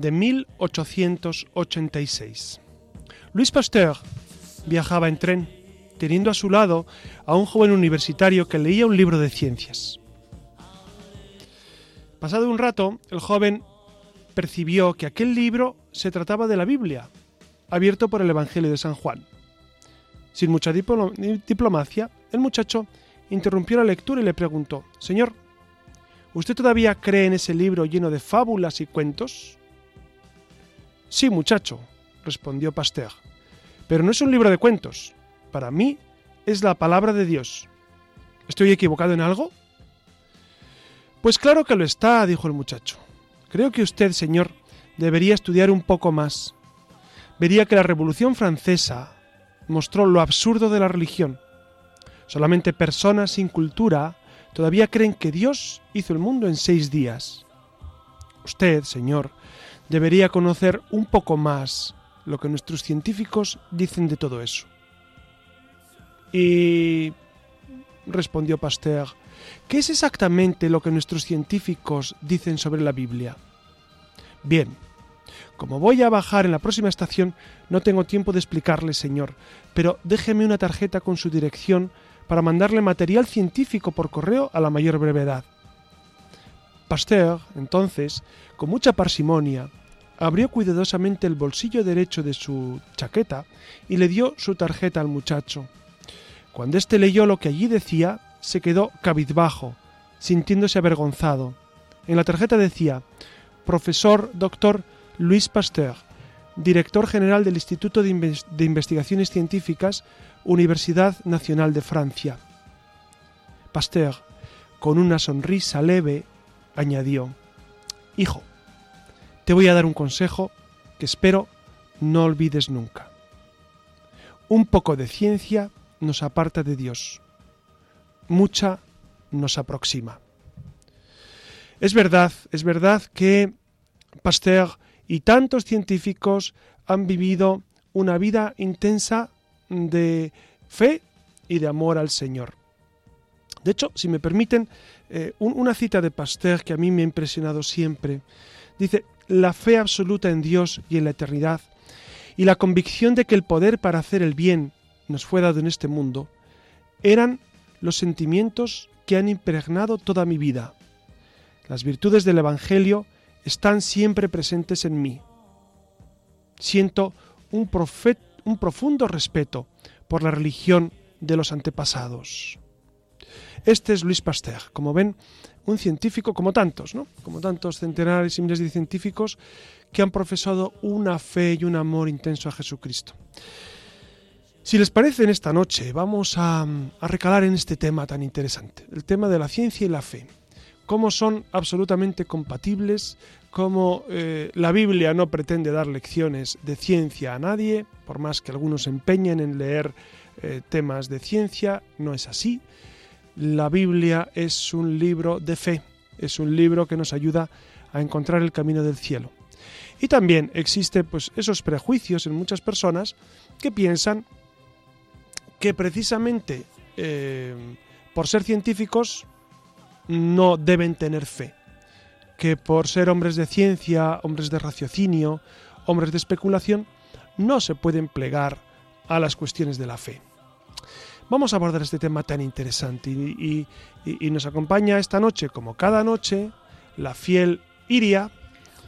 de 1886. Louis Pasteur viajaba en tren, teniendo a su lado a un joven universitario que leía un libro de ciencias. Pasado un rato, el joven percibió que aquel libro se trataba de la Biblia, abierto por el Evangelio de San Juan. Sin mucha diplomacia, el muchacho interrumpió la lectura y le preguntó, Señor, ¿Usted todavía cree en ese libro lleno de fábulas y cuentos? Sí, muchacho, respondió Pasteur, pero no es un libro de cuentos. Para mí es la palabra de Dios. ¿Estoy equivocado en algo? Pues claro que lo está, dijo el muchacho. Creo que usted, señor, debería estudiar un poco más. Vería que la Revolución Francesa mostró lo absurdo de la religión. Solamente personas sin cultura todavía creen que Dios hizo el mundo en seis días. Usted, Señor, debería conocer un poco más lo que nuestros científicos dicen de todo eso. Y respondió Pasteur, ¿qué es exactamente lo que nuestros científicos dicen sobre la Biblia? Bien, como voy a bajar en la próxima estación, no tengo tiempo de explicarle, señor, pero déjeme una tarjeta con su dirección para mandarle material científico por correo a la mayor brevedad. Pasteur, entonces, con mucha parsimonia, abrió cuidadosamente el bolsillo derecho de su chaqueta y le dio su tarjeta al muchacho. Cuando éste leyó lo que allí decía, se quedó cabizbajo, sintiéndose avergonzado. En la tarjeta decía Profesor Dr. Luis Pasteur, director general del Instituto de, Investigaciones Científicas Universidad Nacional de Francia. Pasteur, con una sonrisa leve, añadió, Hijo, te voy a dar un consejo que espero no olvides nunca. Un poco de ciencia nos aparta de Dios, mucha nos aproxima. Es verdad, es verdad que Pasteur y tantos científicos han vivido una vida intensa de fe y de amor al Señor. De hecho, si me permiten, eh, una cita de Pasteur que a mí me ha impresionado siempre. Dice, la fe absoluta en Dios y en la eternidad y la convicción de que el poder para hacer el bien nos fue dado en este mundo, eran los sentimientos que han impregnado toda mi vida. Las virtudes del Evangelio están siempre presentes en mí. Siento un profeta un profundo respeto por la religión de los antepasados. Este es Luis Pasteur, como ven, un científico como tantos, ¿no? Como tantos centenares y miles de científicos que han profesado una fe y un amor intenso a Jesucristo. Si les parece, en esta noche vamos a, recalar en este tema tan interesante, el tema de la ciencia y la fe cómo son absolutamente compatibles, cómo eh, la Biblia no pretende dar lecciones de ciencia a nadie, por más que algunos se empeñen en leer eh, temas de ciencia, no es así. La Biblia es un libro de fe, es un libro que nos ayuda a encontrar el camino del cielo. Y también existe pues esos prejuicios en muchas personas que piensan que precisamente eh, por ser científicos no deben tener fe, que por ser hombres de ciencia, hombres de raciocinio, hombres de especulación, no se pueden plegar a las cuestiones de la fe. Vamos a abordar este tema tan interesante y, nos acompaña esta noche, como cada noche, la fiel Iria.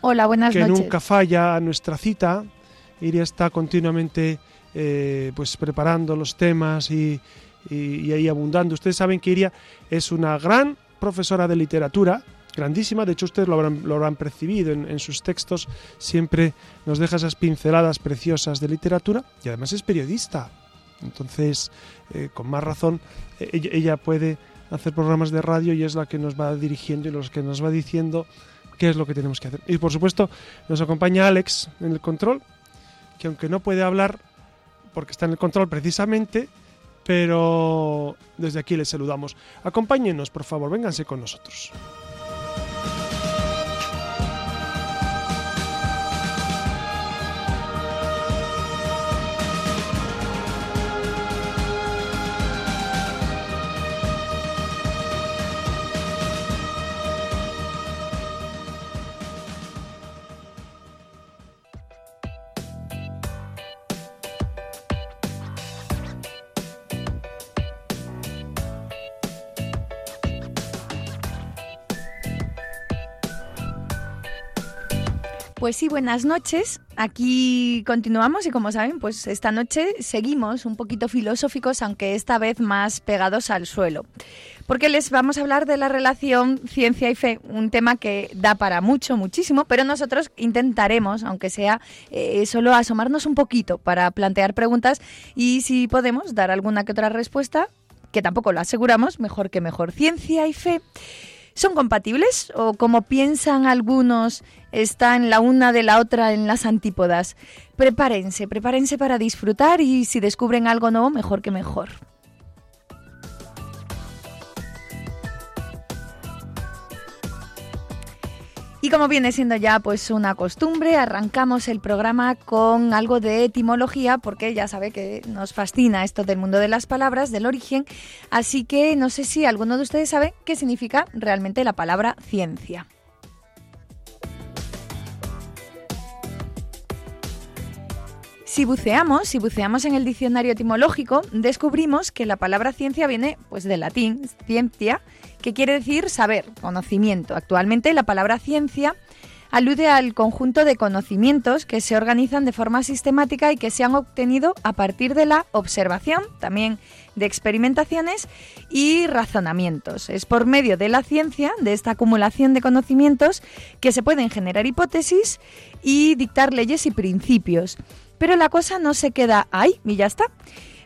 Hola, buenas que nunca falla a nuestra cita. Iria está continuamente eh, pues preparando los temas y, y, ahí abundando. Ustedes saben que Iria es una gran profesora de literatura, grandísima, de hecho ustedes lo habrán, percibido en, sus textos, siempre nos deja esas pinceladas preciosas de literatura y además es periodista. Entonces, eh, con más razón, ella, puede hacer programas de radio y es la que nos va dirigiendo y los que nos va diciendo qué es lo que tenemos que hacer. Y por supuesto nos acompaña Alex en el control, que aunque no puede hablar porque está en el control precisamente, pero desde aquí les saludamos. Acompáñenos, por favor, vénganse con nosotros. Pues sí, buenas noches. Aquí continuamos y como saben, pues esta noche seguimos un poquito filosóficos, aunque esta vez más pegados al suelo. Porque les vamos a hablar de la relación ciencia y fe, un tema que da para mucho, muchísimo, pero nosotros intentaremos, aunque sea eh, solo asomarnos un poquito para plantear preguntas y si podemos dar alguna que otra respuesta, que tampoco lo aseguramos, mejor que mejor. Ciencia y fe. ¿Son compatibles o como piensan algunos están la una de la otra en las antípodas? Prepárense, prepárense para disfrutar y si descubren algo nuevo, mejor que mejor. Y como viene siendo ya pues una costumbre, arrancamos el programa con algo de etimología porque ya sabe que nos fascina esto del mundo de las palabras, del origen, así que no sé si alguno de ustedes sabe qué significa realmente la palabra ciencia. Si buceamos, si buceamos en el diccionario etimológico, descubrimos que la palabra ciencia viene pues del latín scientia, que quiere decir saber, conocimiento. Actualmente la palabra ciencia alude al conjunto de conocimientos que se organizan de forma sistemática y que se han obtenido a partir de la observación, también de experimentaciones y razonamientos. Es por medio de la ciencia, de esta acumulación de conocimientos, que se pueden generar hipótesis y dictar leyes y principios. Pero la cosa no se queda ahí y ya está.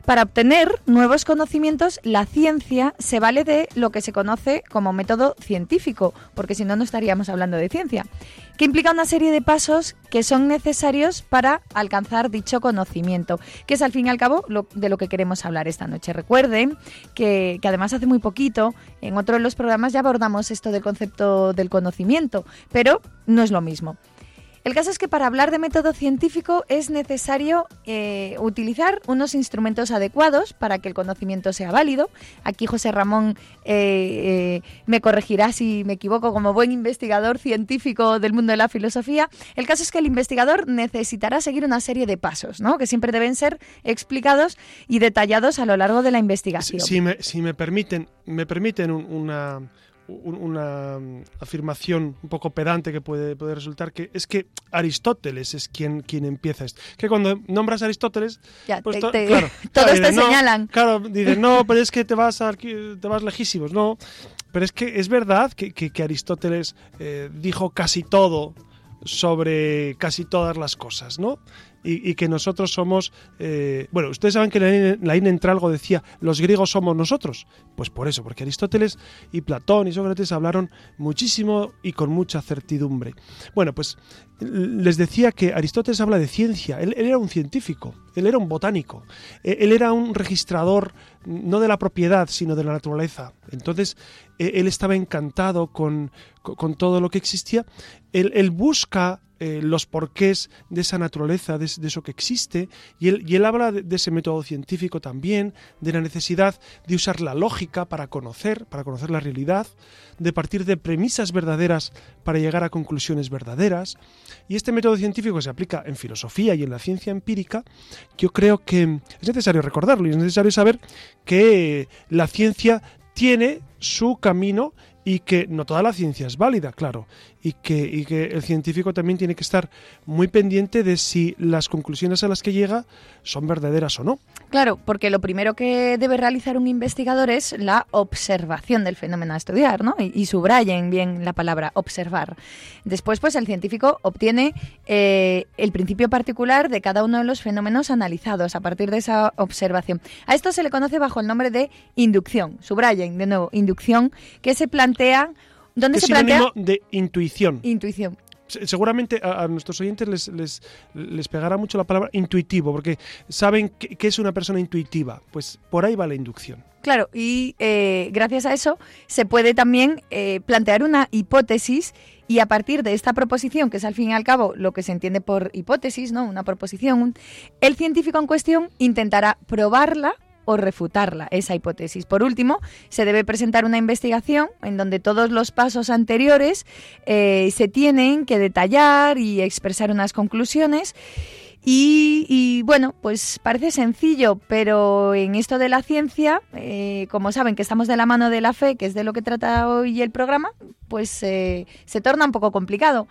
Para obtener nuevos conocimientos, la ciencia se vale de lo que se conoce como método científico, porque si no, no estaríamos hablando de ciencia, que implica una serie de pasos que son necesarios para alcanzar dicho conocimiento, que es al fin y al cabo de lo que queremos hablar esta noche. Recuerden que, que además hace muy poquito, en otro de los programas ya abordamos esto del concepto del conocimiento, pero no es lo mismo. El caso es que para hablar de método científico es necesario eh, utilizar unos instrumentos adecuados para que el conocimiento sea válido. Aquí José Ramón eh, eh, me corregirá si me equivoco como buen investigador científico del mundo de la filosofía. El caso es que el investigador necesitará seguir una serie de pasos, ¿no? que siempre deben ser explicados y detallados a lo largo de la investigación. Si, me, permiten, me permiten una una mm, afirmación un poco pedante que puede, puede, resultar, que es que Aristóteles es quien, quien empieza esto. Que cuando nombras a Aristóteles, pues todos te señalan. Claro, dicen, no, pero es que te vas, a, te vas lejísimos, no. Pero es que es verdad que, que, Aristóteles eh, dijo casi todo sobre casi todas las cosas, ¿no? Y, que nosotros somos... Eh, bueno, ustedes saben que la, la algo decía, los griegos somos nosotros. Pues por eso, porque Aristóteles y Platón y Sócrates hablaron muchísimo y con mucha certidumbre. Bueno, pues les decía que Aristóteles habla de ciencia, él, era un científico, él era un botánico, e, él era un registrador no de la propiedad, sino de la naturaleza. Entonces, e, él estaba encantado con, con todo lo que existía. Él, él busca eh, los porqués de esa naturaleza, de, eso que existe, y él, habla de, ese método científico también, de la necesidad de usar la lógica para conocer, para conocer la realidad, de partir de premisas verdaderas para llegar a conclusiones verdaderas. Y este método científico se aplica en filosofía y en la ciencia empírica. Yo creo que es necesario recordarlo y es necesario saber que la ciencia tiene su camino y que no toda la ciencia es válida, claro, y que, que el científico también tiene que estar muy pendiente de si las conclusiones a las que llega son verdaderas o no. Claro, porque lo primero que debe realizar un investigador es la observación del fenómeno a estudiar, ¿no? Y, subrayen bien la palabra observar. Después, pues el científico obtiene eh, el principio particular de cada uno de los fenómenos analizados a partir de esa observación. A esto se le conoce bajo el nombre de inducción. Subrayen, de nuevo, inducción, que se plantea donde es se plantea de intuición. intuición. Se- Seguramente a, a nuestros oyentes les, les, les pegará mucho la palabra intuitivo, porque saben qué qué es una persona intuitiva. Pues por ahí va la inducción. Claro, y eh, gracias a eso se puede también eh, plantear una hipótesis y a partir de esta proposición, que es al fin y al cabo lo que se entiende por hipótesis, ¿no? Una proposición, un- el científico en cuestión intentará probarla o refutarla, esa hipótesis. Por último, se debe presentar una investigación en donde todos los pasos anteriores eh, se tienen que detallar y expresar unas conclusiones. Y, bueno, pues parece sencillo, pero en esto de la ciencia, eh, como saben que estamos de la mano de la fe, que es de lo que trata hoy el programa, pues eh, se torna un poco complicado.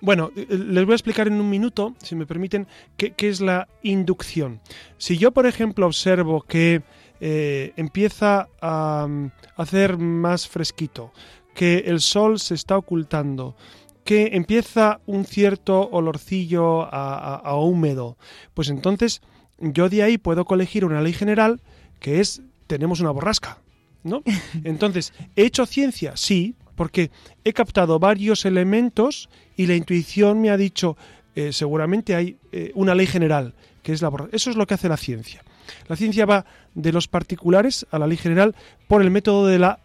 Bueno, eh, les voy a explicar en un minuto, si me permiten, qué, qué es la inducción. Si yo, por ejemplo, observo que eh, empieza a mm, hacer más fresquito, que el sol se está ocultando, que empieza un cierto olorcillo a, a- a húmedo, pues entonces yo de ahí puedo colegir una ley general que es tenemos una borrasca, ¿no? Entonces, ¿he hecho ciencia? Sí, porque he captado varios elementos y la intuición me ha dicho, eh, seguramente hay eh, una ley general, que es la. Eso es lo que hace la ciencia. La ciencia va de los particulares a la ley general por el método de la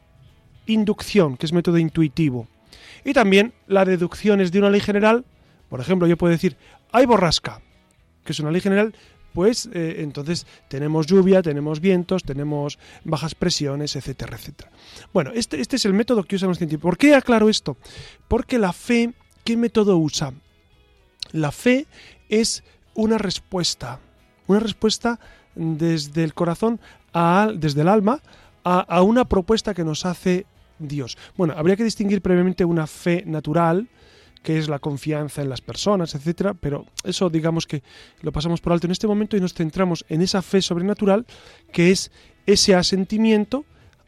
inducción, que es método intuitivo. Y también la deducción es de una ley general. Por ejemplo, yo puedo decir, hay borrasca, que es una ley general, pues eh, entonces tenemos lluvia, tenemos vientos, tenemos bajas presiones, etcétera, etcétera. Bueno, este, este es el método que usan los científicos. ¿Por qué aclaro esto? Porque la fe, ¿qué método usa? La fe es una respuesta, una respuesta desde el corazón, desde el alma, a una propuesta que nos hace Dios. Bueno, habría que distinguir previamente una fe natural, que es la confianza en las personas, etcétera, pero eso digamos que lo pasamos por alto en este momento y nos centramos en esa fe sobrenatural, que es ese asentimiento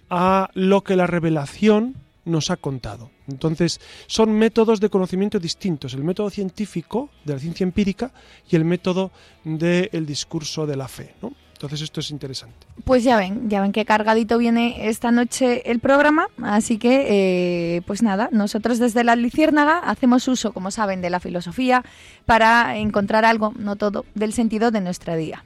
a lo que la revelación nos ha contado. Entonces, son métodos de conocimiento distintos, el método científico de la ciencia empírica y el método del discurso de la fe, ¿no? Entonces, esto es interesante. Pues ya ven, ya ven qué cargadito viene esta noche el programa, así que, eh, pues nada, nosotros desde la Luciérnaga hacemos uso, como saben, de la filosofía para encontrar algo, no todo, del sentido de nuestra día.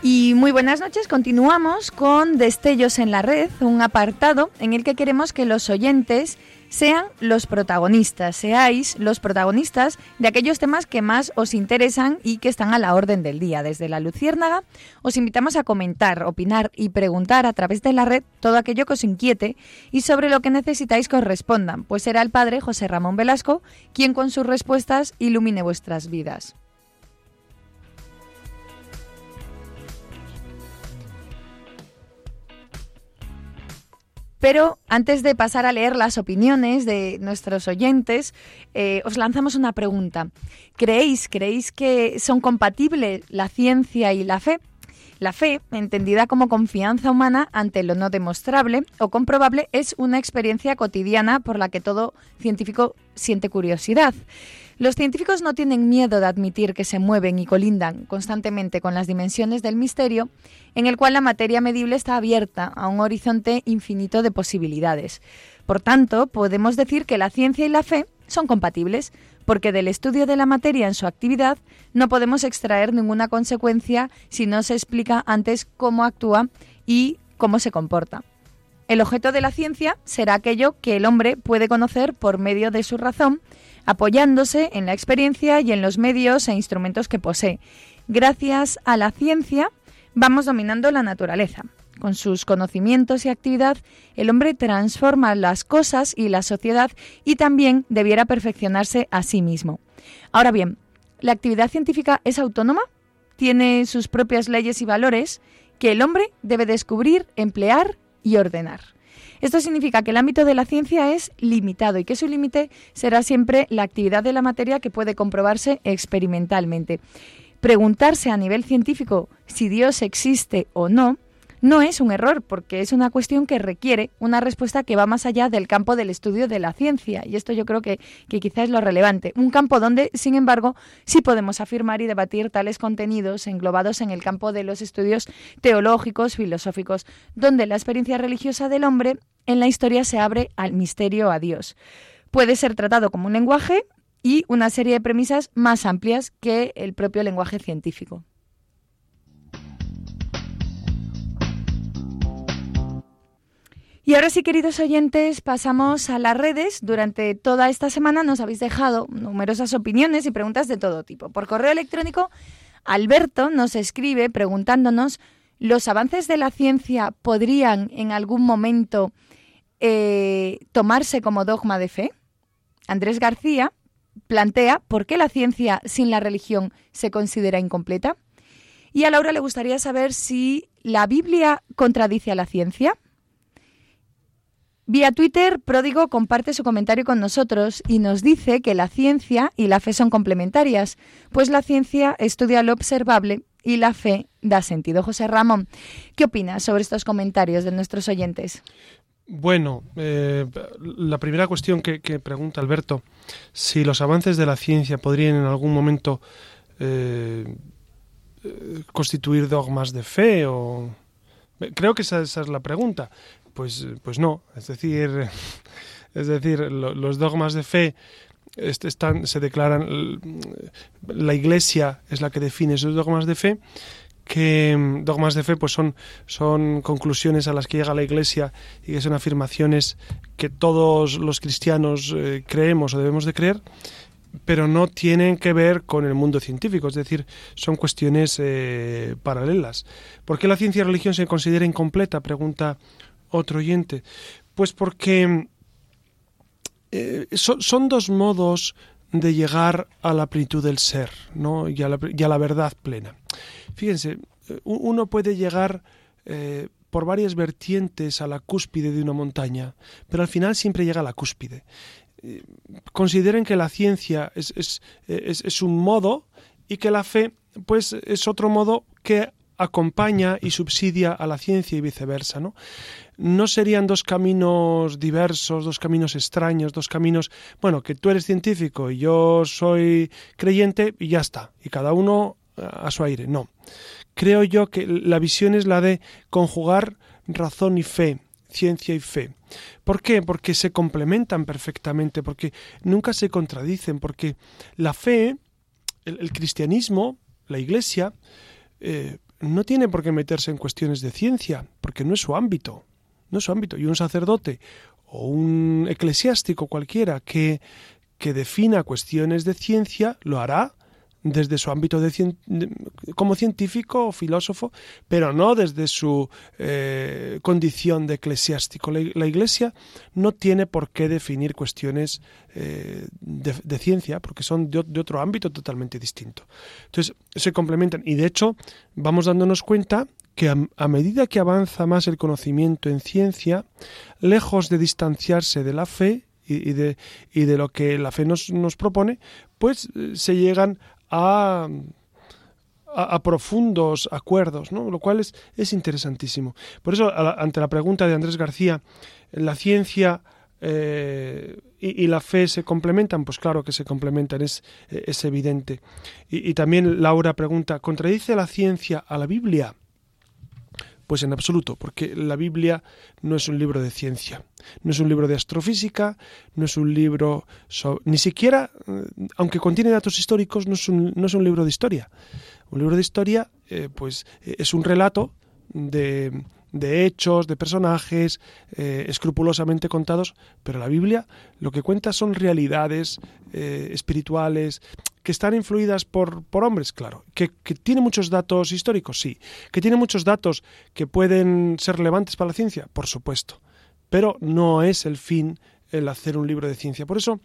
Y muy buenas noches, continuamos con Destellos en la Red, un apartado en el que queremos que los oyentes sean los protagonistas, seáis los protagonistas de aquellos temas que más os interesan y que están a la orden del día. Desde la Luciérnaga os invitamos a comentar, opinar y preguntar a través de la red todo aquello que os inquiete y sobre lo que necesitáis que os respondan, pues será el padre José Ramón Velasco quien con sus respuestas ilumine vuestras vidas. Pero antes de pasar a leer las opiniones de nuestros oyentes, eh, os lanzamos una pregunta. ¿Creéis, ¿Creéis que son compatibles la ciencia y la fe? La fe, entendida como confianza humana ante lo no demostrable o comprobable, es una experiencia cotidiana por la que todo científico siente curiosidad. Los científicos no tienen miedo de admitir que se mueven y colindan constantemente con las dimensiones del misterio, en el cual la materia medible está abierta a un horizonte infinito de posibilidades. Por tanto, podemos decir que la ciencia y la fe son compatibles, porque del estudio de la materia en su actividad no podemos extraer ninguna consecuencia si no se explica antes cómo actúa y cómo se comporta. El objeto de la ciencia será aquello que el hombre puede conocer por medio de su razón, apoyándose en la experiencia y en los medios e instrumentos que posee. Gracias a la ciencia vamos dominando la naturaleza. Con sus conocimientos y actividad, el hombre transforma las cosas y la sociedad y también debiera perfeccionarse a sí mismo. Ahora bien, ¿la actividad científica es autónoma? ¿Tiene sus propias leyes y valores que el hombre debe descubrir, emplear y ordenar? Esto significa que el ámbito de la ciencia es limitado y que su límite será siempre la actividad de la materia que puede comprobarse experimentalmente. Preguntarse a nivel científico si Dios existe o no no es un error, porque es una cuestión que requiere una respuesta que va más allá del campo del estudio de la ciencia. Y esto yo creo que, que quizá es lo relevante. Un campo donde, sin embargo, sí podemos afirmar y debatir tales contenidos englobados en el campo de los estudios teológicos, filosóficos, donde la experiencia religiosa del hombre en la historia se abre al misterio a Dios. Puede ser tratado como un lenguaje y una serie de premisas más amplias que el propio lenguaje científico. Y ahora sí, queridos oyentes, pasamos a las redes. Durante toda esta semana nos habéis dejado numerosas opiniones y preguntas de todo tipo. Por correo electrónico, Alberto nos escribe preguntándonos, ¿los avances de la ciencia podrían en algún momento eh, tomarse como dogma de fe? Andrés García plantea por qué la ciencia sin la religión se considera incompleta. Y a Laura le gustaría saber si la Biblia contradice a la ciencia. Vía Twitter, Pródigo comparte su comentario con nosotros y nos dice que la ciencia y la fe son complementarias, pues la ciencia estudia lo observable y la fe da sentido. José Ramón, ¿qué opinas sobre estos comentarios de nuestros oyentes? Bueno, eh, la primera cuestión que, pregunta Alberto, si los avances de la ciencia podrían en algún momento eh, eh, constituir dogmas de fe o... Creo que esa, esa es la pregunta. Pues, pues no, es decir, es decir, los dogmas de fe están, se declaran, la Iglesia es la que define esos dogmas de fe, que mm, dogmas de fe pues son, son conclusiones a las que llega la Iglesia y que son afirmaciones que todos los cristianos eh, creemos o debemos de creer, pero no tienen que ver con el mundo científico, es decir, son cuestiones eh, paralelas. ¿Por qué la ciencia y la religión se considera incompleta? Pregunta otro oyente? Pues porque eh, son dos modos de llegar a la plenitud del ser ¿no? y, a la, verdad plena. Fíjense, eh, uno puede llegar eh, por varias vertientes a la cúspide de una montaña, pero al final siempre llega a la cúspide. consideren que la ciencia es, es, es un modo y que la fe pues es otro modo que acompaña y subsidia a la ciencia y viceversa, ¿no? No serían dos caminos diversos, dos caminos extraños, dos caminos, bueno, que tú eres científico y yo soy creyente y ya está, y cada uno a su aire, no. Creo yo que la visión es la de conjugar razón y fe, ciencia y fe. ¿Por qué? Porque se complementan perfectamente, porque nunca se contradicen, porque la fe, el, cristianismo, la iglesia, eh, no tiene por qué meterse en cuestiones de ciencia, porque no es su ámbito, no su ámbito. Y un sacerdote o un eclesiástico cualquiera que, que defina cuestiones de ciencia lo hará desde su ámbito de, como científico o filósofo, pero no desde su eh, condición de eclesiástico. La, Iglesia no tiene por qué definir cuestiones eh, de, ciencia, porque son de, otro ámbito totalmente distinto. Entonces, se complementan y de hecho vamos dándonos cuenta que a, medida que avanza más el conocimiento en ciencia, lejos de distanciarse de la fe, y, de, y de lo que la fe nos, nos propone, pues eh, se llegan a, a, profundos acuerdos, ¿no? lo cual es, es interesantísimo. Por eso, ante la pregunta de Andrés García, ¿la ciencia eh, y, la fe se complementan? Pues claro que se complementan, es, es evidente. Y, y también Laura pregunta, ¿contradice la ciencia a la Biblia? Pues en absoluto, porque la Biblia no es un libro de ciencia, no es un libro de astrofísica, no es un libro, ni siquiera, eh, aunque contiene datos históricos, no es un, no es un libro de historia. Un libro de historia, eh, pues eh, es un relato de, de hechos, de personajes, escrupulosamente contados, pero la Biblia lo que cuenta son realidades espirituales que están influidas por, por hombres, claro. Que, que tiene muchos datos históricos, sí. Que tiene muchos datos que pueden ser relevantes para la ciencia, por supuesto. Pero no es el fin el hacer un libro de ciencia. Por eso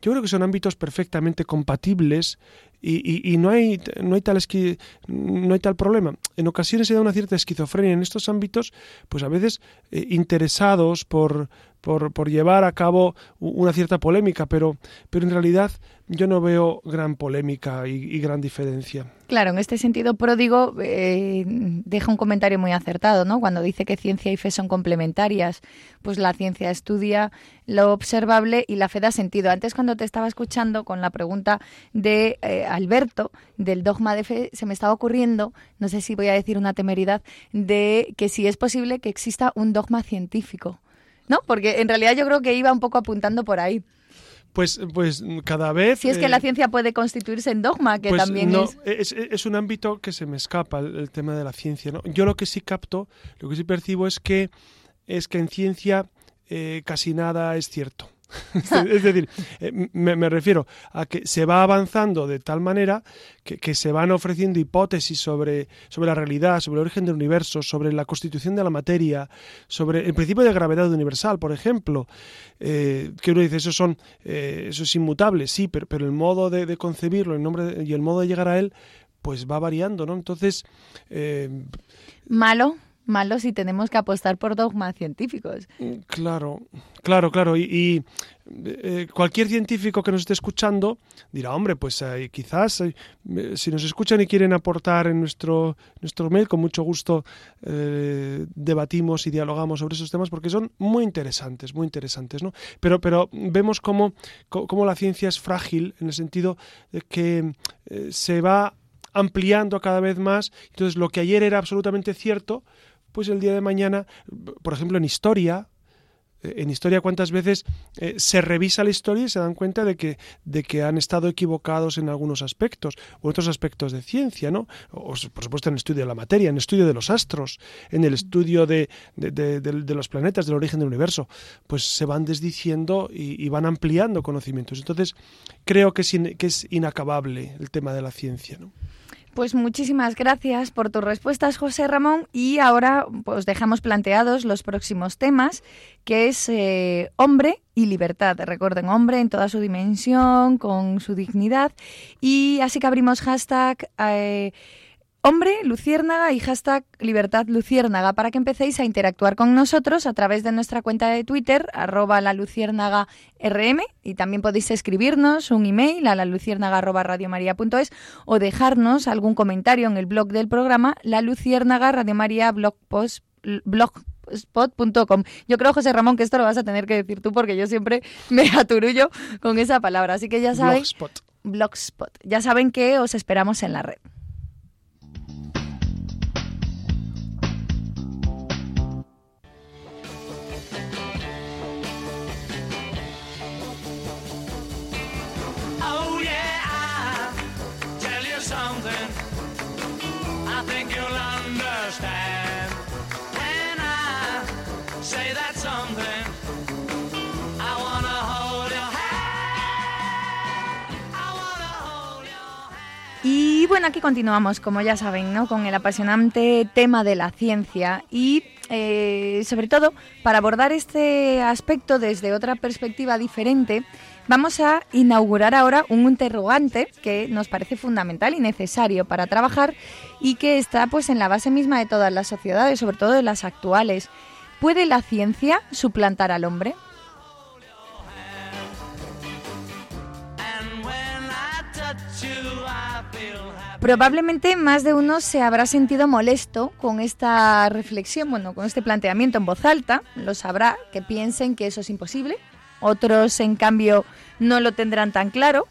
yo creo que son ámbitos perfectamente compatibles y, y- no, hay, no, hay tal esqui- no hay tal problema. En ocasiones se da una cierta esquizofrenia en estos ámbitos, pues a veces eh, interesados por, por, por llevar a cabo una cierta polémica, pero, pero en realidad yo no veo gran polémica y, y gran diferencia. Claro, en este sentido, Pródigo eh, deja un comentario muy acertado, ¿no? Cuando dice que ciencia y fe son complementarias, pues la ciencia estudia lo observable y la fe da sentido. Antes, cuando te estaba escuchando con la pregunta de eh, Alberto del dogma de fe, se me estaba ocurriendo, no sé si voy a decir una temeridad, de que si es posible que exista un dogma científico, ¿no? Porque en realidad yo creo que iba un poco apuntando por ahí. Pues, pues cada vez... Si es que eh, la ciencia puede constituirse en dogma, que pues también no, es... es... es un ámbito que se me escapa el, el tema de la ciencia. ¿no? Yo lo que sí capto, lo que sí percibo es que es que en ciencia eh, casi nada es cierto. es decir, eh, me, refiero a que se va avanzando de tal manera que, que se van ofreciendo hipótesis sobre, sobre la realidad, sobre el origen del universo, sobre la constitución de la materia, sobre el principio de gravedad universal, por ejemplo, eh, que uno dice, eso, son, eh, eso es inmutable, sí, pero, pero el modo de, de concebirlo el nombre de- y el modo de llegar a él, pues va variando, ¿no? Entonces, eh, Malo, malo si tenemos que apostar por dogmas científicos. Claro, claro, claro. Y, eh, cualquier científico que nos esté escuchando dirá, hombre, pues eh, quizás eh, si nos escuchan y quieren aportar en nuestro, nuestro mail, con mucho gusto debatimos y dialogamos sobre esos temas porque son muy interesantes, muy interesantes, ¿no? Pero, pero vemos cómo, cómo la ciencia es frágil en el sentido de que se va ampliando cada vez más. Entonces, lo que ayer era absolutamente cierto, pues el día de mañana, por ejemplo, en historia, eh, en historia cuántas veces eh, se revisa la historia y se dan cuenta de que, de que han estado equivocados en algunos aspectos o otros aspectos de ciencia, ¿no? O, por supuesto en el estudio de la materia, en el estudio de los astros, en el estudio de- de los planetas, del origen del universo, pues se van desdiciendo y, y van ampliando conocimientos. Entonces, creo que es, in- que es inacabable el tema de la ciencia, ¿no? Pues muchísimas gracias por tus respuestas, José Ramón. Y ahora pues dejamos planteados los próximos temas, que es eh, hombre y libertad. Recuerden, hombre en toda su dimensión, con su dignidad. Y así que abrimos hashtag eh, hombre luciérnaga y hashtag libertad luciérnaga para que empecéis a interactuar con nosotros a través de nuestra cuenta de Twitter, arroba la luciérnaga rm, y también podéis escribirnos un email a la luciérnaga arroba radiomaria.es o dejarnos algún comentario en el blog del programa, la luciérnaga radiomaria blog post, blogspot.com. Yo creo, José Ramón, que esto lo vas a tener que decir tú porque yo siempre me aturullo con esa palabra. Así que ya saben, Blogspot. Blogspot. Ya saben que os esperamos en la red. Bueno, aquí continuamos, como ya saben, ¿no? con el apasionante tema de la ciencia y eh, sobre todo para abordar este aspecto desde otra perspectiva diferente, vamos a inaugurar ahora un interrogante que nos parece fundamental y necesario para trabajar y que está pues en la base misma de todas las sociedades, sobre todo de las actuales. ¿Puede la ciencia suplantar al hombre? Probablemente más de uno se habrá sentido molesto con esta reflexión, bueno, con este planteamiento en voz alta. Lo sabrá que piensen que eso es imposible. Otros, en cambio, no lo tendrán tan claro.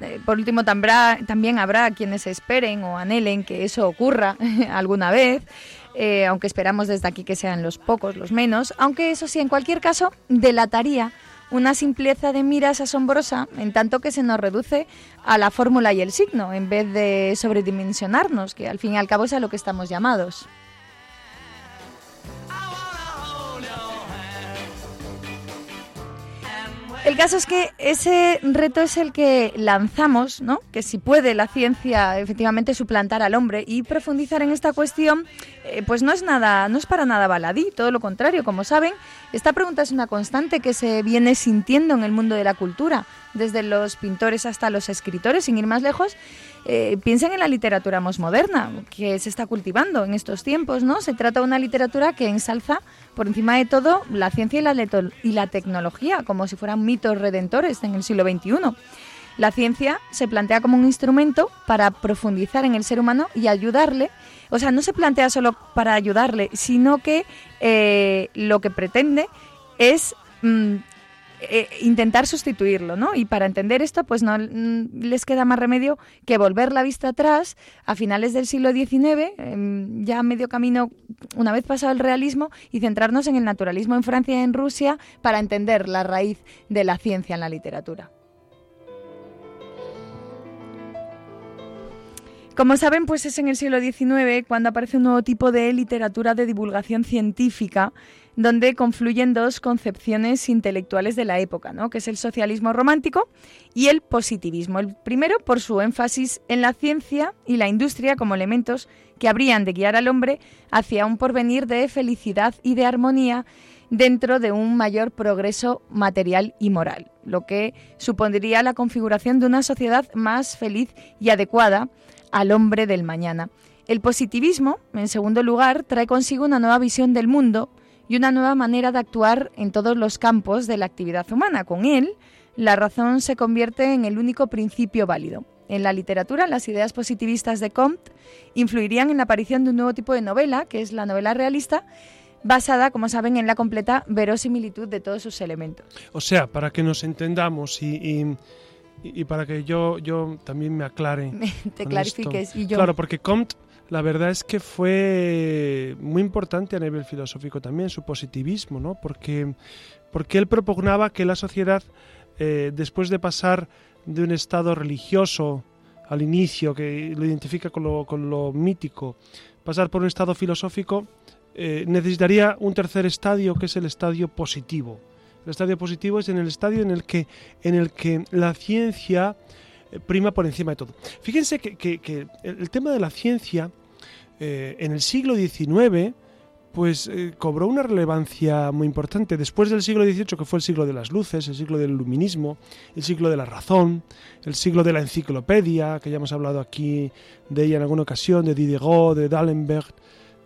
Eh, Por último, también habrá quienes esperen o anhelen que eso ocurra alguna vez, eh, aunque esperamos desde aquí que sean los pocos, los menos, aunque eso sí, en cualquier caso, delataría una simpleza de miras asombrosa, en tanto que se nos reduce a la fórmula y el signo, en vez de sobredimensionarnos, que al fin y al cabo es a lo que estamos llamados. El caso es que ese reto es el que lanzamos, ¿no? Que si puede la ciencia efectivamente suplantar al hombre y profundizar en esta cuestión, eh, pues no es nada, no es para nada baladí, todo lo contrario, como saben, esta pregunta es una constante que se viene sintiendo en el mundo de la cultura, desde los pintores hasta los escritores, sin ir más lejos. Eh, piensen en la literatura más moderna que se está cultivando en estos tiempos, ¿no? Se trata de una literatura que ensalza por encima de todo la ciencia y la, tecnología, como si fueran mitos redentores en el siglo XXI. La ciencia se plantea como un instrumento para profundizar en el ser humano y ayudarle. O sea, no se plantea solo para ayudarle, sino que eh, lo que pretende es mm, eh, intentar sustituirlo, ¿no? Y para entender esto, pues no mm, les queda más remedio que volver la vista atrás a finales del siglo XIX, em, ya medio camino, una vez pasado el realismo, y centrarnos en el naturalismo en Francia y en Rusia para entender la raíz de la ciencia en la literatura. Como saben, pues es en el siglo XIX cuando aparece un nuevo tipo de literatura de divulgación científica donde confluyen dos concepciones intelectuales de la época, ¿no? que es el socialismo romántico y el positivismo. El primero por su énfasis en la ciencia y la industria como elementos que habrían de guiar al hombre hacia un porvenir de felicidad y de armonía dentro de un mayor progreso material y moral, lo que supondría la configuración de una sociedad más feliz y adecuada al hombre del mañana. El positivismo, en segundo lugar, trae consigo una nueva visión del mundo, y una nueva manera de actuar en todos los campos de la actividad humana. Con él, la razón se convierte en el único principio válido. En la literatura, las ideas positivistas de Comte influirían en la aparición de un nuevo tipo de novela, que es la novela realista, basada, como saben, en la completa verosimilitud de todos sus elementos. O sea, para que nos entendamos y, para que yo, yo también me aclare. Te clarifiques y yo. Claro, porque Comte la verdad es que fue muy importante a nivel filosófico también su positivismo, ¿no? Porque, porque él propugnaba que la sociedad, eh, después de pasar de un estado religioso al inicio, que lo identifica con lo, con lo mítico, pasar por un estado filosófico, eh, necesitaría un tercer estadio, que es el estadio positivo. El estadio positivo es en el estadio en el que, en el que la ciencia eh, prima por encima de todo. Fíjense que, el, tema de la ciencia eh, en el siglo XIX pues eh, cobró una relevancia muy importante. Después del siglo XVIII, que fue el siglo de las luces, el siglo del iluminismo, el siglo de la razón, el siglo de la enciclopedia, que ya hemos hablado aquí de ella en alguna ocasión, de Diderot, de D'Alembert,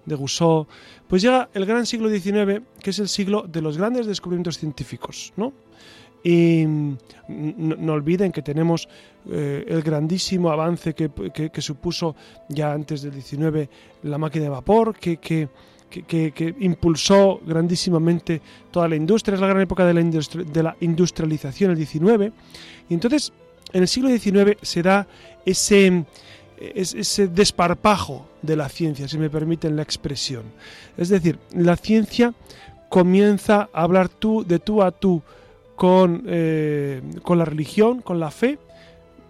de Rousseau, pues llega el gran siglo XIX, que es el siglo de los grandes descubrimientos científicos, ¿no? Y no, olviden que tenemos eh, el grandísimo avance que, supuso ya antes del 19 la máquina de vapor, que, que, impulsó grandísimamente toda la industria, es la gran época de la, de la industrialización, el 19. Y entonces, en el siglo XIX se da ese, ese desparpajo de la ciencia, si me permiten la expresión. Es decir, la ciencia comienza a hablar tú de tú a tú con, eh, con la religión, con la fe,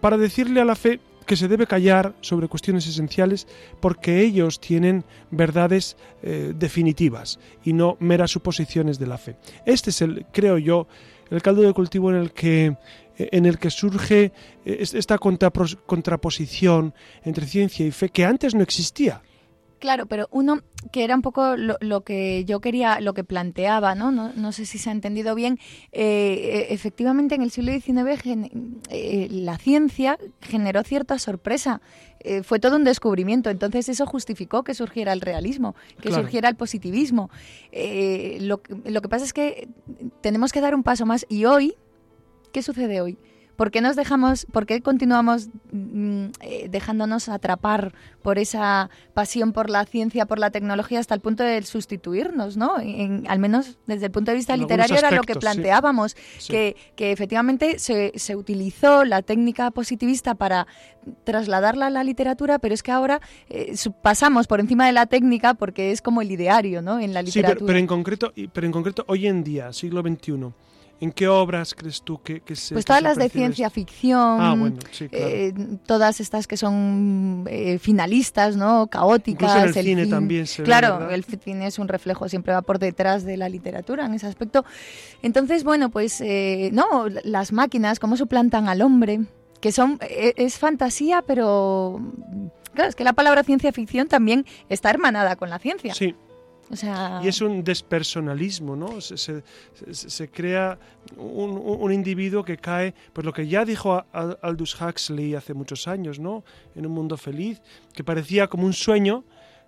para decirle a la fe que se debe callar sobre cuestiones esenciales porque ellos tienen verdades eh, definitivas y no meras suposiciones de la fe. Este es el, creo yo, el caldo de cultivo en el que en el que surge eh, esta contraposición entre ciencia y fe que antes no existía. Claro, pero uno que era un poco lo, que yo quería, lo que planteaba, ¿no? No, sé si se ha entendido bien. Eh, efectivamente, en el siglo XIX eh, la ciencia generó cierta sorpresa. Eh, fue todo un descubrimiento. Entonces eso justificó que surgiera el realismo, que surgiera el positivismo. lo, lo que pasa es que tenemos que dar un paso más. Y hoy, ¿qué sucede hoy? ¿Por qué nos dejamos, por qué continuamos mm, eh, dejándonos atrapar por esa pasión por la ciencia, por la tecnología, hasta el punto de sustituirnos, ¿no? al menos desde el punto de vista literario era lo que planteábamos, Que, efectivamente se, utilizó la técnica positivista para trasladarla a la literatura, pero es que ahora eh, pasamos por encima de la técnica porque es como el ideario, ¿no? En la literatura. Sí, pero, en concreto, pero en concreto hoy en día, siglo XXI ¿En qué obras crees tú que, que se Pues todas las de ciencia ficción, Ah, bueno, sí, claro. eh, todas estas que son eh, finalistas, ¿no? Caóticas. En el cine fin- también se ve, Claro, el cine es un reflejo, siempre va por detrás de la literatura en ese aspecto. Entonces, bueno, pues eh, no, las máquinas, cómo suplantan al hombre, que son, eh, es fantasía, pero claro, es que la palabra ciencia ficción también está hermanada con la ciencia. Sí, O sea, y es un despersonalismo, ¿no? Se, se- se- se crea un, individuo que cae, pues lo que ya dijo Aldous Huxley hace muchos años, ¿no? En un mundo feliz, que parecía como un sueño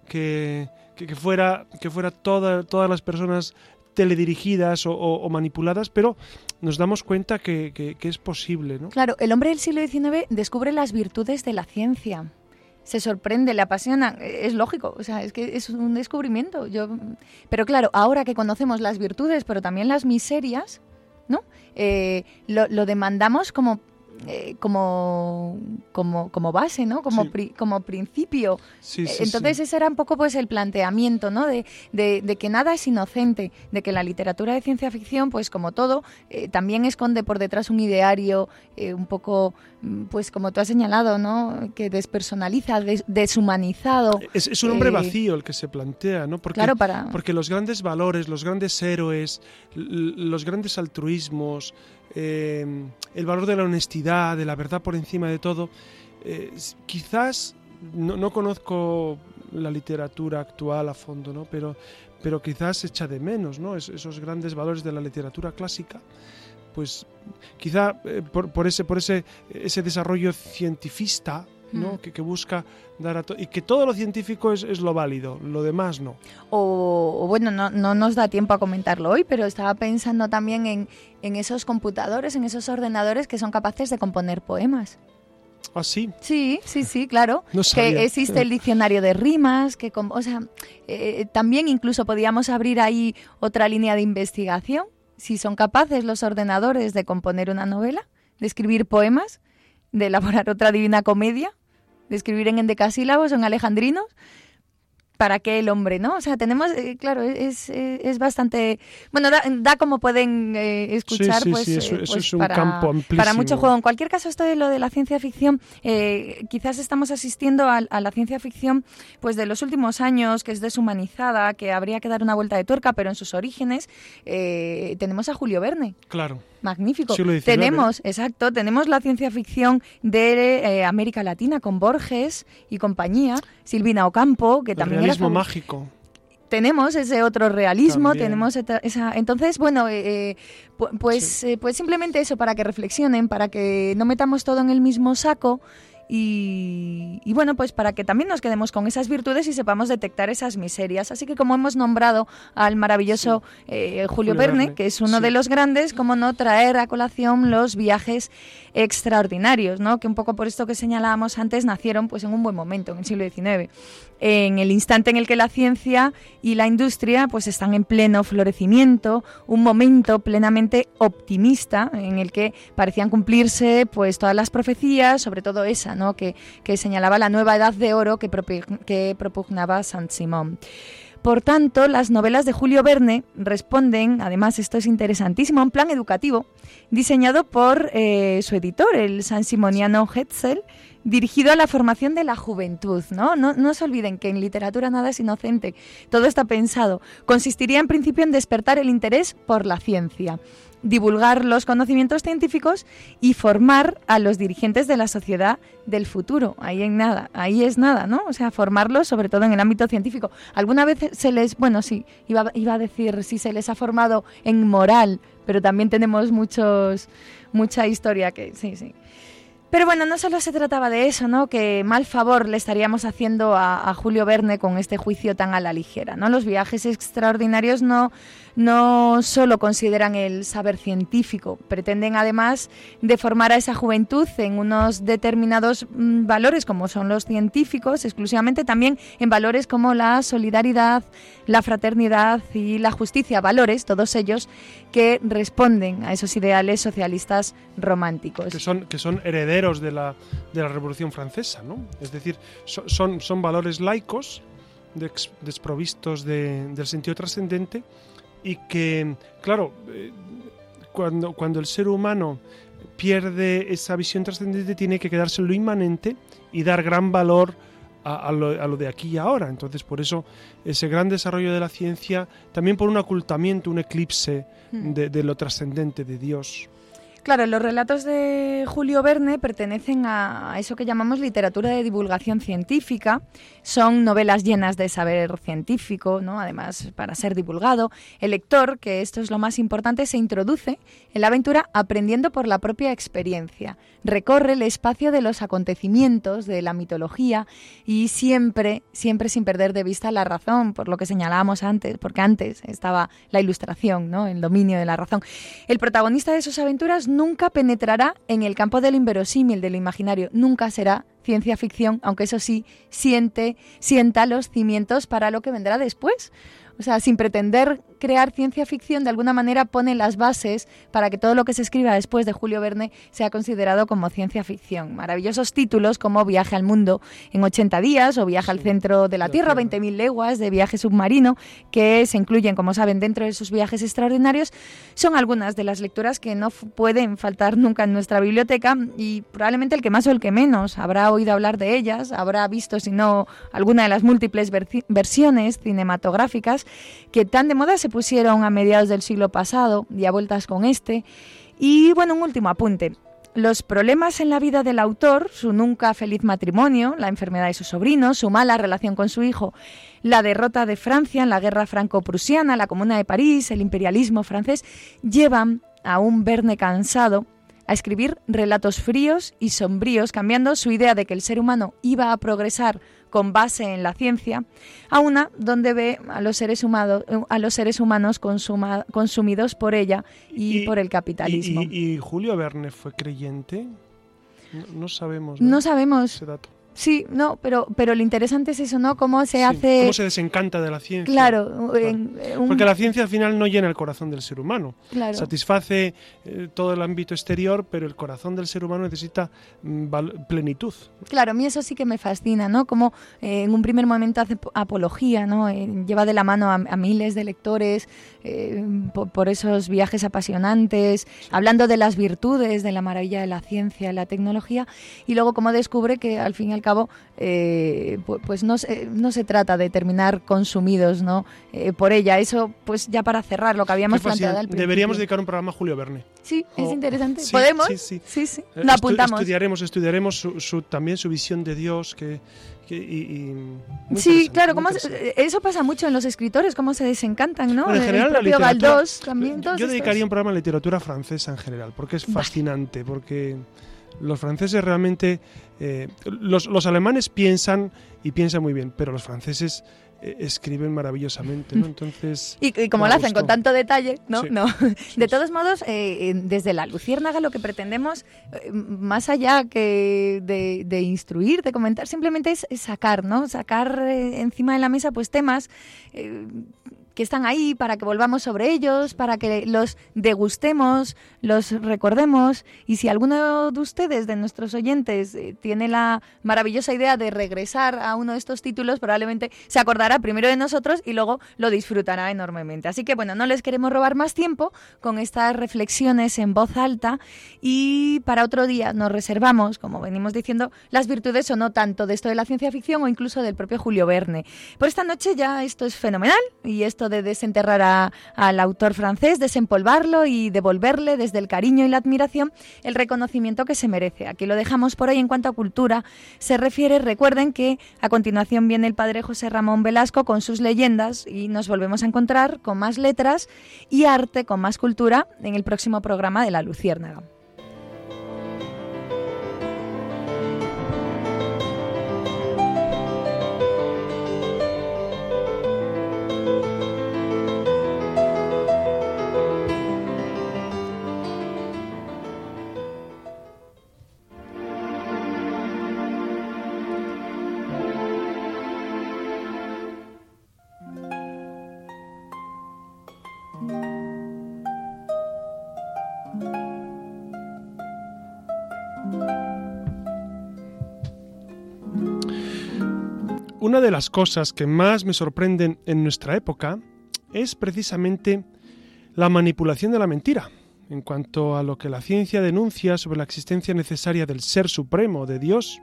que, que, que fuera, que fuera toda- todas las personas teledirigidas o, o- o manipuladas, pero nos damos cuenta que, que- que es posible, ¿no? Claro, el hombre del siglo XIX descubre las virtudes de la ciencia. Se sorprende, le apasiona, eh, es lógico, o sea, es que es un descubrimiento. Yo, pero claro, ahora que conocemos las virtudes, pero también las miserias, ¿no? Eh, lo, lo demandamos como, eh, como, como, como base, ¿no? Como, Sí. pri- como principio. Sí, sí, Entonces ese era un poco pues el planteamiento, ¿no? De, de- de que nada es inocente, de que la literatura de ciencia ficción, pues como todo, eh, también esconde por detrás un ideario eh, un poco, mm, pues como tú has señalado, ¿no? Que despersonaliza, des- deshumanizado. Es, es un hombre vacío el que se plantea, ¿no? Porque, claro, para... Porque los grandes valores, los grandes héroes, los grandes altruismos, eh, el valor de la honestidad, de la verdad por encima de todo, eh, quizás no, no conozco la literatura actual a fondo, ¿no? Pero, pero quizás echa de menos, ¿no? Es- esos grandes valores de la literatura clásica, pues quizá eh, por, por ese, por ese, ese desarrollo cientifista, ¿no? Mm. Que, que busca dar a y que todo lo científico es, es lo válido, lo demás no. O, o bueno, no, no nos da tiempo a comentarlo hoy, pero estaba pensando también en, en esos computadores, en esos ordenadores que son capaces de componer poemas. Así, Sí, sí, sí, claro. no sabía. que existe el diccionario de rimas, que o sea, eh, también incluso podíamos abrir ahí otra línea de investigación, si son capaces los ordenadores de componer una novela, de escribir poemas, de elaborar otra divina comedia, de escribir en endecasílabos en alejandrinos. ¿Para qué el hombre, no? O sea, tenemos, eh, claro, es, es, es bastante... Bueno, da, da como pueden eh, escuchar, sí, pues, sí, eso- eh, eso pues es un para, campo para amplísimo. mucho juego. En cualquier caso, esto de lo de la ciencia ficción, eh, quizás estamos asistiendo a, a la ciencia ficción pues de los últimos años, que es deshumanizada, que habría que dar una vuelta de tuerca, pero en sus orígenes eh, tenemos a Julio Verne. Claro, Magnífico. Tenemos, exacto, tenemos la ciencia ficción de eh, América Latina con Borges y compañía, Silvina Ocampo, que también realismo mágico. tenemos ese otro realismo, También. tenemos esa, entonces bueno, eh, eh, pu- pues eh, pues simplemente eso para que reflexionen, para que no metamos todo en el mismo saco y, y bueno, pues para que también nos quedemos con esas virtudes y sepamos detectar esas miserias. Así que como hemos nombrado al maravilloso eh, Julio, Julio Verne, Verne, que es uno sí. de los grandes, como no traer a colación los viajes extraordinarios, ¿no? Que un poco por esto que señalábamos antes nacieron pues en un buen momento, en el siglo XIX en el instante en el que la ciencia y la industria pues están en pleno florecimiento, un momento plenamente optimista en el que parecían cumplirse pues todas las profecías, sobre todo esa, que, señalaba la nueva edad de oro que, propugnaba Saint Simón. Por tanto, las novelas de Julio Verne responden, además esto es interesantísimo, a un plan educativo diseñado por eh, su editor, el san simoniano Hetzel, dirigido a la formación de la juventud. ¿no? No, no se olviden que en literatura nada es inocente, todo está pensado. Consistiría en principio en despertar el interés por la ciencia, divulgar los conocimientos científicos y formar a los dirigentes de la sociedad del futuro. Ahí en nada, ahí es nada, ¿no? O sea, formarlos sobre todo en el ámbito científico. Alguna vez se les, bueno, sí, iba, iba a decir si se les ha formado en moral, pero también tenemos muchos mucha historia que sí, sí. Pero bueno, no solo se trataba de eso, ¿no? Que mal favor le estaríamos haciendo a, Julio Verne con este juicio tan a la ligera, ¿no? Los viajes extraordinarios no, no solo consideran el saber científico, pretenden además de formar a esa juventud en unos determinados mm, valores como son los científicos, exclusivamente también en valores como la solidaridad, la fraternidad y la justicia, valores, todos ellos que responden a esos ideales socialistas románticos. que son, que son herederos de la, de la Revolución Francesa, ¿no? Es decir, so- son, son valores laicos, desprovistos de- del sentido trascendente, y que, claro, eh, cuando, cuando el ser humano pierde esa visión trascendente, tiene que quedarse en lo inmanente y dar gran valor a, a lo, a lo de aquí y ahora. Entonces, por eso, ese gran desarrollo de la ciencia, también por un ocultamiento, un eclipse Mm. de, de lo trascendente de Dios. Claro, los relatos de Julio Verne pertenecen a eso que llamamos literatura de divulgación científica. Son novelas llenas de saber científico, ¿no? además para ser divulgado. El lector, que esto es lo más importante, se introduce en la aventura aprendiendo por la propia experiencia. Recorre el espacio de los acontecimientos, de la mitología y siempre, siempre sin perder de vista la razón, por lo que señalábamos antes, porque antes estaba la ilustración, ¿no? el dominio de la razón. El protagonista de sus aventuras nunca penetrará en el campo del inverosímil, del imaginario, nunca será ciencia ficción, aunque eso sí siente, sienta los cimientos para lo que vendrá después. O sea, sin pretender crear ciencia ficción, de alguna manera pone las bases para que todo lo que se escriba después de Julio Verne sea considerado como ciencia ficción. Maravillosos títulos como Viaje al mundo en 80 días o Viaje al centro de la Tierra, Tierra. 20.000 leguas de viaje submarino, que se incluyen, como saben, dentro de sus viajes extraordinarios, son algunas de las lecturas que no pueden faltar nunca en nuestra biblioteca y probablemente el que más o el que menos habrá oído hablar de ellas, habrá visto, si no, alguna de las múltiples versiones cinematográficas que tan de moda se pusieron a mediados del siglo pasado y a vueltas con este. Y bueno, un último apunte. Los problemas en la vida del autor, su nunca feliz matrimonio, la enfermedad de su sobrino, su mala relación con su hijo, la derrota de Francia en la guerra franco-prusiana, la Comuna de París, el imperialismo francés, llevan a un Verne cansado a escribir relatos fríos y sombríos, cambiando su idea de que el ser humano iba a progresar con base en la ciencia, a una donde ve a los seres, humado- a los seres humanos consuma- consumidos por ella y, Y- por el capitalismo. ¿Y, y- y Julio Verne fue creyente? No, no sabemos. no sabemos, ese dato. Sí, no, pero, pero lo interesante es eso, ¿no? Cómo se Sí, hace... ¿Cómo se desencanta de la ciencia? Claro, en- un- Porque la ciencia al final no llena el corazón del ser humano. claro. Satisface eh, todo el ámbito exterior, pero el corazón del ser humano necesita mm, plenitud. Claro, a mí eso sí que me fascina, ¿no? Como eh, en un primer momento hace po- apología, ¿no? Eh, lleva de la mano a, a miles de lectores eh, po- por, esos viajes apasionantes, hablando de las virtudes, de la maravilla de la ciencia, la tecnología, y luego como descubre que al fin y al cabo, eh, pu- pues no se, no se trata de terminar consumidos, ¿no? Eh, por ella. Eso, pues ya para cerrar lo que habíamos planteado al principio. Deberíamos dedicar un programa a Julio Verne. Sí, es Oh, interesante. sí, ¿Podemos? sí, sí. sí. sí. Eh, Lo estu- apuntamos. Estudiaremos, estudiaremos su, su- también su visión de Dios, que, y, y- Sí, claro, cómo se- eso pasa mucho en los escritores, cómo se desencantan, ¿no? Bueno, en El general, la propio literatura- Galdós también. Yo estos. dedicaría un programa a la literatura francesa en general, porque es Vale. fascinante, porque los franceses realmente... eh, los, los alemanes piensan y piensan muy bien, pero los franceses eh, escriben maravillosamente, ¿no? Entonces... Y, y como lo hacen gustó. con tanto detalle, ¿no? Sí. no. De todos modos, eh, desde la Luciérnaga lo que pretendemos, más allá que de, de instruir, de comentar, simplemente es, sacar, ¿no? Sacar encima de la mesa pues temas que están ahí para que volvamos sobre ellos, para que los degustemos, los recordemos. Y si alguno de ustedes, de nuestros oyentes, eh, tiene la maravillosa idea de regresar a uno de estos títulos, probablemente se acordará primero de nosotros y luego lo disfrutará enormemente. Así que bueno, no les queremos robar más tiempo con estas reflexiones en voz alta y para otro día nos reservamos, como venimos diciendo, las virtudes o no tanto de esto de la ciencia ficción o incluso del propio Julio Verne. Por esta noche ya esto es fenomenal y esto de desenterrar a- al autor francés, desempolvarlo y devolverle desde el cariño y la admiración el reconocimiento que se merece. Aquí lo dejamos por hoy en cuanto a cultura se refiere. Recuerden que a continuación viene el padre José Ramón Velasco con sus leyendas y nos volvemos a encontrar con más letras y arte, con más cultura en el próximo programa de La Luciérnaga. Una de las cosas que más me sorprenden en nuestra época es precisamente la manipulación de la mentira. en cuanto a lo que la ciencia denuncia sobre la existencia necesaria del Ser Supremo, de Dios,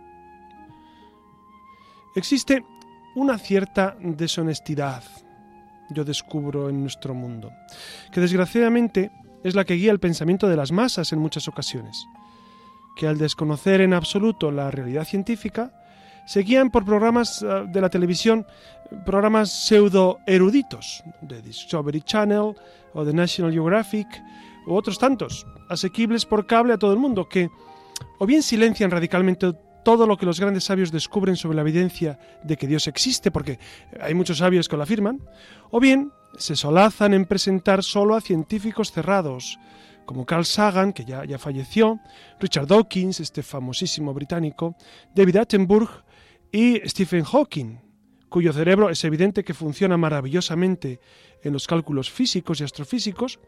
existe una cierta deshonestidad, yo descubro en nuestro mundo, que desgraciadamente es la que guía el pensamiento de las masas en muchas ocasiones, que al desconocer en absoluto la realidad científica, se guían por programas eh, de la televisión, programas pseudo eruditos, de Discovery Channel o de National Geographic, u otros tantos, asequibles por cable a todo el mundo, que o bien silencian radicalmente todo lo que los grandes sabios descubren sobre la evidencia de que Dios existe, porque hay muchos sabios que lo afirman, o bien se solazan en presentar solo a científicos cerrados, como Carl Sagan, que ya, ya falleció, Richard Dawkins, este famosísimo británico, David Attenborough y Stephen Hawking, cuyo cerebro es evidente que funciona maravillosamente en los cálculos físicos y astrofísicos,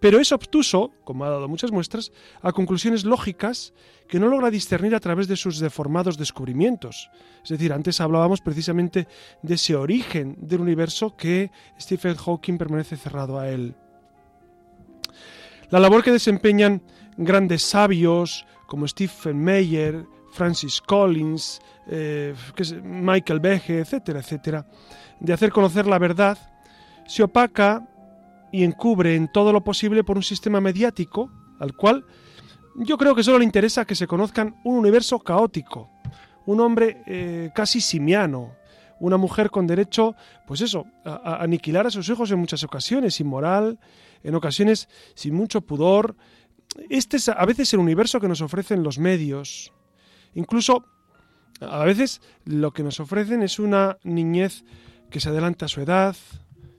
pero es obtuso, como ha dado muchas muestras, a conclusiones lógicas que no logra discernir a través de sus deformados descubrimientos. Es decir, antes hablábamos precisamente de ese origen del universo que Stephen Hawking permanece cerrado a él. La labor que desempeñan grandes sabios como Stephen Meyer, Francis Collins, eh, Michael Behe, etcétera, etcétera, de hacer conocer la verdad, se opaca y encubre en todo lo posible por un sistema mediático al cual yo creo que solo le interesa que se conozcan un universo caótico, un hombre eh, casi simiano, una mujer con derecho, pues eso, a, aniquilar a sus hijos en muchas ocasiones, inmoral, en ocasiones sin mucho pudor. Este es a veces el universo que nos ofrecen los medios. Incluso a veces lo que nos ofrecen es una niñez que se adelanta a su edad,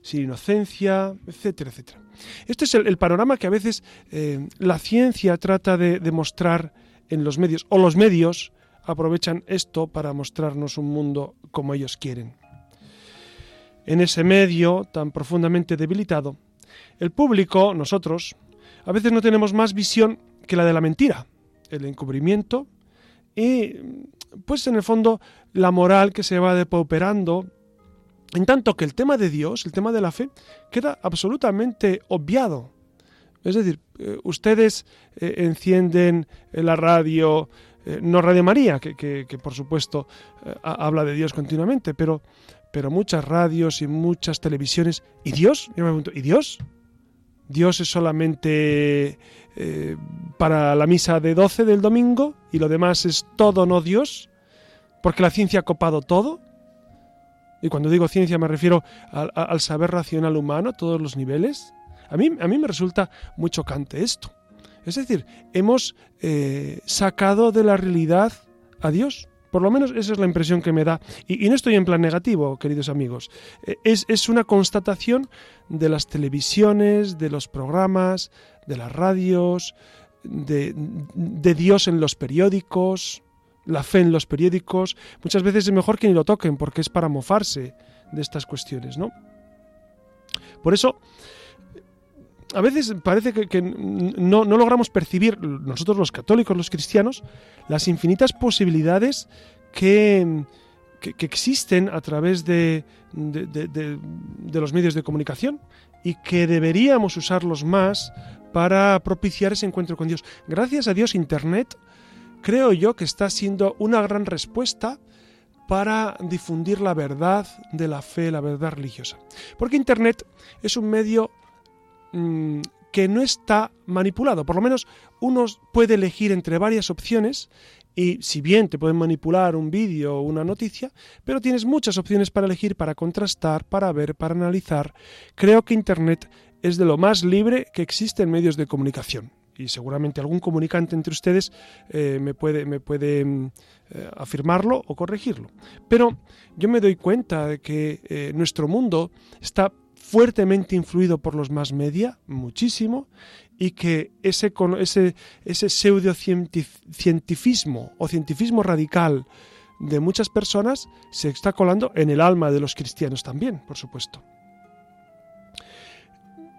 sin inocencia, etcétera, etcétera. Este es el, panorama que a veces eh, la ciencia trata de, de mostrar en los medios, o los medios aprovechan esto para mostrarnos un mundo como ellos quieren. En ese medio tan profundamente debilitado, el público, nosotros, a veces no tenemos más visión que la de la mentira, el encubrimiento y, pues en el fondo, la moral que se va depauperando en tanto que el tema de Dios, el tema de la fe, queda absolutamente obviado. Es decir, eh, ustedes eh, encienden la radio, eh, no Radio María, que, por supuesto habla de Dios continuamente, pero, pero muchas radios y muchas televisiones. ¿Y Dios? Yo me pregunto, ¿y Dios? ¿Dios es solamente para la misa de 12 del domingo y lo demás es todo no Dios? ¿Porque la ciencia ha copado todo? Y cuando digo ciencia me refiero al, saber racional humano a todos los niveles. A mí, a mí me resulta muy chocante esto. Es decir, hemos eh, sacado de la realidad a Dios. Por lo menos esa es la impresión que me da. Y, no estoy en plan negativo, queridos amigos. Eh, es, una constatación de las televisiones, de los programas, de las radios, de, de Dios en los periódicos, la fe en los periódicos, muchas veces es mejor que ni lo toquen porque es para mofarse de estas cuestiones, ¿no? Por eso, a veces parece que, no, logramos percibir, nosotros los católicos, los cristianos, las infinitas posibilidades que, existen a través de, de, los medios de comunicación y que deberíamos usarlos más para propiciar ese encuentro con Dios. Gracias a Dios, Internet creo yo que está siendo una gran respuesta para difundir la verdad de la fe, la verdad religiosa. Porque Internet es un medio mm, que no está manipulado, por lo menos uno puede elegir entre varias opciones y si bien te pueden manipular un vídeo o una noticia, pero tienes muchas opciones para elegir, para contrastar, para ver, para analizar. Creo que Internet es de lo más libre que existe en medios de comunicación y seguramente algún comunicante entre ustedes eh, me puede, me puede mm, eh, afirmarlo o corregirlo. Pero yo me doy cuenta de que eh, nuestro mundo está fuertemente influido por los más media, muchísimo, y que ese, ese, ese pseudocientifismo o cientifismo radical de muchas personas se está colando en el alma de los cristianos también, por supuesto.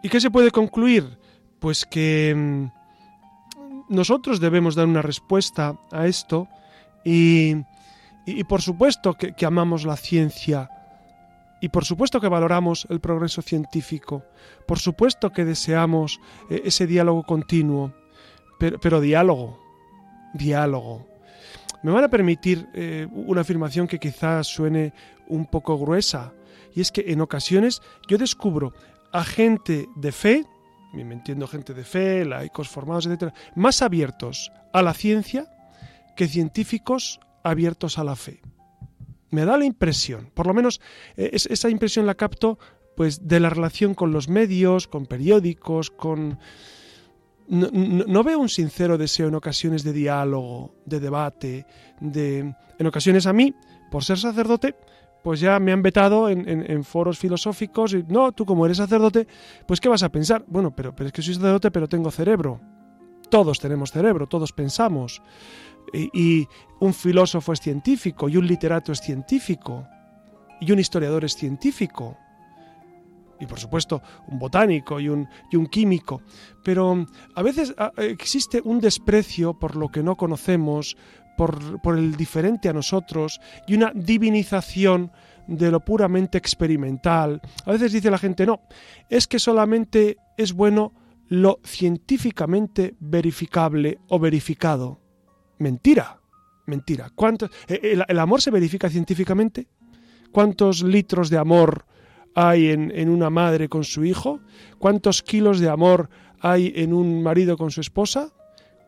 ¿Y qué se puede concluir? Pues que mm, nosotros debemos dar una respuesta a esto y, por supuesto que, amamos la ciencia Y por supuesto que valoramos el progreso científico, por supuesto que deseamos eh, ese diálogo continuo, pero, diálogo, diálogo. Me van a permitir eh, una afirmación que quizás suene un poco gruesa, y es que en ocasiones yo descubro a gente de fe, me entiendo gente de fe, laicos formados, etcétera, más abiertos a la ciencia que científicos abiertos a la fe. Me da la impresión, por lo menos eh, es- esa impresión la capto pues de la relación con los medios, con periódicos, con no, veo un sincero deseo en ocasiones de diálogo, de debate, de en ocasiones a mí, por ser sacerdote, pues ya me han vetado en foros filosóficos y no, tú como eres sacerdote, pues ¿qué vas a pensar? Bueno, pero, pero es que soy sacerdote, pero tengo cerebro. Todos tenemos cerebro, todos pensamos. Y, un filósofo es científico, y un literato es científico, y un historiador es científico. Y por supuesto, un botánico y un, y un químico. Pero mm, a veces a- existe un desprecio por lo que no conocemos, por, por el diferente a nosotros, y una divinización de lo puramente experimental. A veces dice la gente, no, es que solamente es bueno lo científicamente verificable o verificado. Mentira, mentira. ¿Cuánto, eh, el, amor se verifica científicamente? ¿Cuántos litros de amor hay en, en una madre con su hijo? ¿Cuántos kilos de amor hay en un marido con su esposa?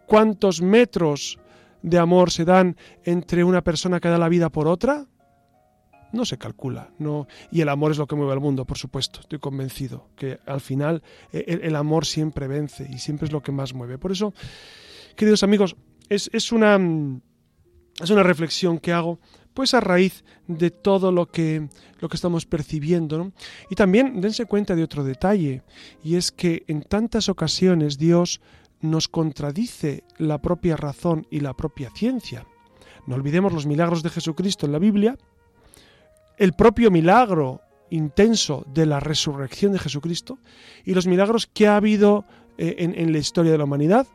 ¿Cuántos metros de amor se dan entre una persona que da la vida por otra? No se calcula, no. Y el amor es lo que mueve al mundo, por supuesto. Estoy convencido que al final eh, el amor siempre vence y siempre es lo que más mueve. Por eso, queridos amigos, es, es una mm, es una reflexión que hago pues a raíz de todo lo que lo que estamos percibiendo. Y también dense cuenta de otro detalle y es que en tantas ocasiones Dios nos contradice la propia razón y la propia ciencia. No olvidemos los milagros de Jesucristo en la Biblia, el propio milagro intenso de la resurrección de Jesucristo y los milagros que ha habido eh, en, en la historia de la humanidad.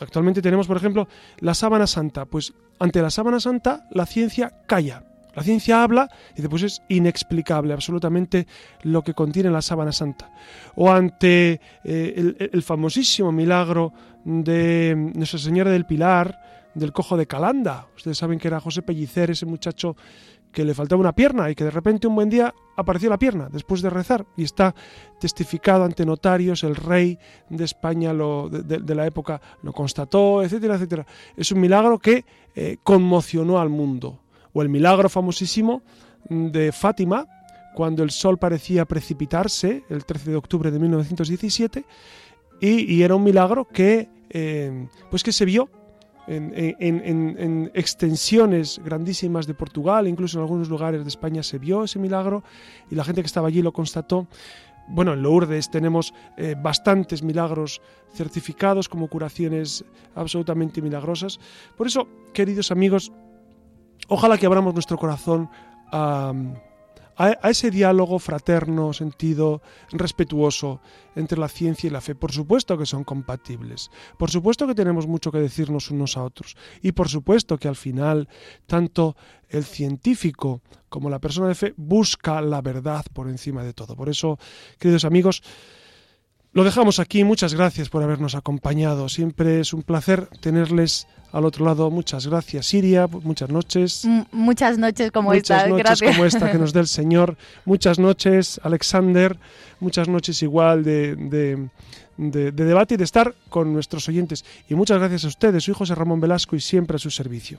Actualmente tenemos, por ejemplo, la sábana santa. Pues ante la sábana santa la ciencia calla. La ciencia habla y después es inexplicable absolutamente lo que contiene la sábana santa. O ante eh, el, el famosísimo milagro de Nuestra Señora del Pilar, del cojo de Calanda. Ustedes saben que era José Pellicer, ese muchacho que le faltaba una pierna y que de repente un buen día apareció la pierna después de rezar y está testificado ante notarios, el rey de España lo, de, la época lo constató, etcétera, etcétera. Es un milagro que eh, conmocionó al mundo. O el milagro famosísimo de Fátima, cuando el sol parecía precipitarse, el 13 de octubre de 1917, y, y era un milagro que, eh, pues que se vio en, en, en, en, extensiones grandísimas de Portugal, incluso en algunos lugares de España se vio ese milagro y la gente que estaba allí lo constató. Bueno, en Lourdes tenemos eh, bastantes milagros certificados como curaciones absolutamente milagrosas. Por eso, queridos amigos, ojalá que abramos nuestro corazón a, a, ese diálogo fraterno, sentido, respetuoso entre la ciencia y la fe. Por supuesto que son compatibles, por supuesto que tenemos mucho que decirnos unos a otros y por supuesto que al final tanto el científico como la persona de fe busca la verdad por encima de todo. Por eso, queridos amigos, lo dejamos aquí. Muchas gracias por habernos acompañado. Siempre es un placer tenerles al otro lado. Muchas gracias, Siria. Muchas noches. M muchas noches como muchas esta. noches gracias. como esta que nos dé el Señor. Muchas noches, Alexander. Muchas noches igual de, de, de, de debate y de estar con nuestros oyentes. Y muchas gracias a ustedes. Soy José Ramón Velasco y siempre a su servicio.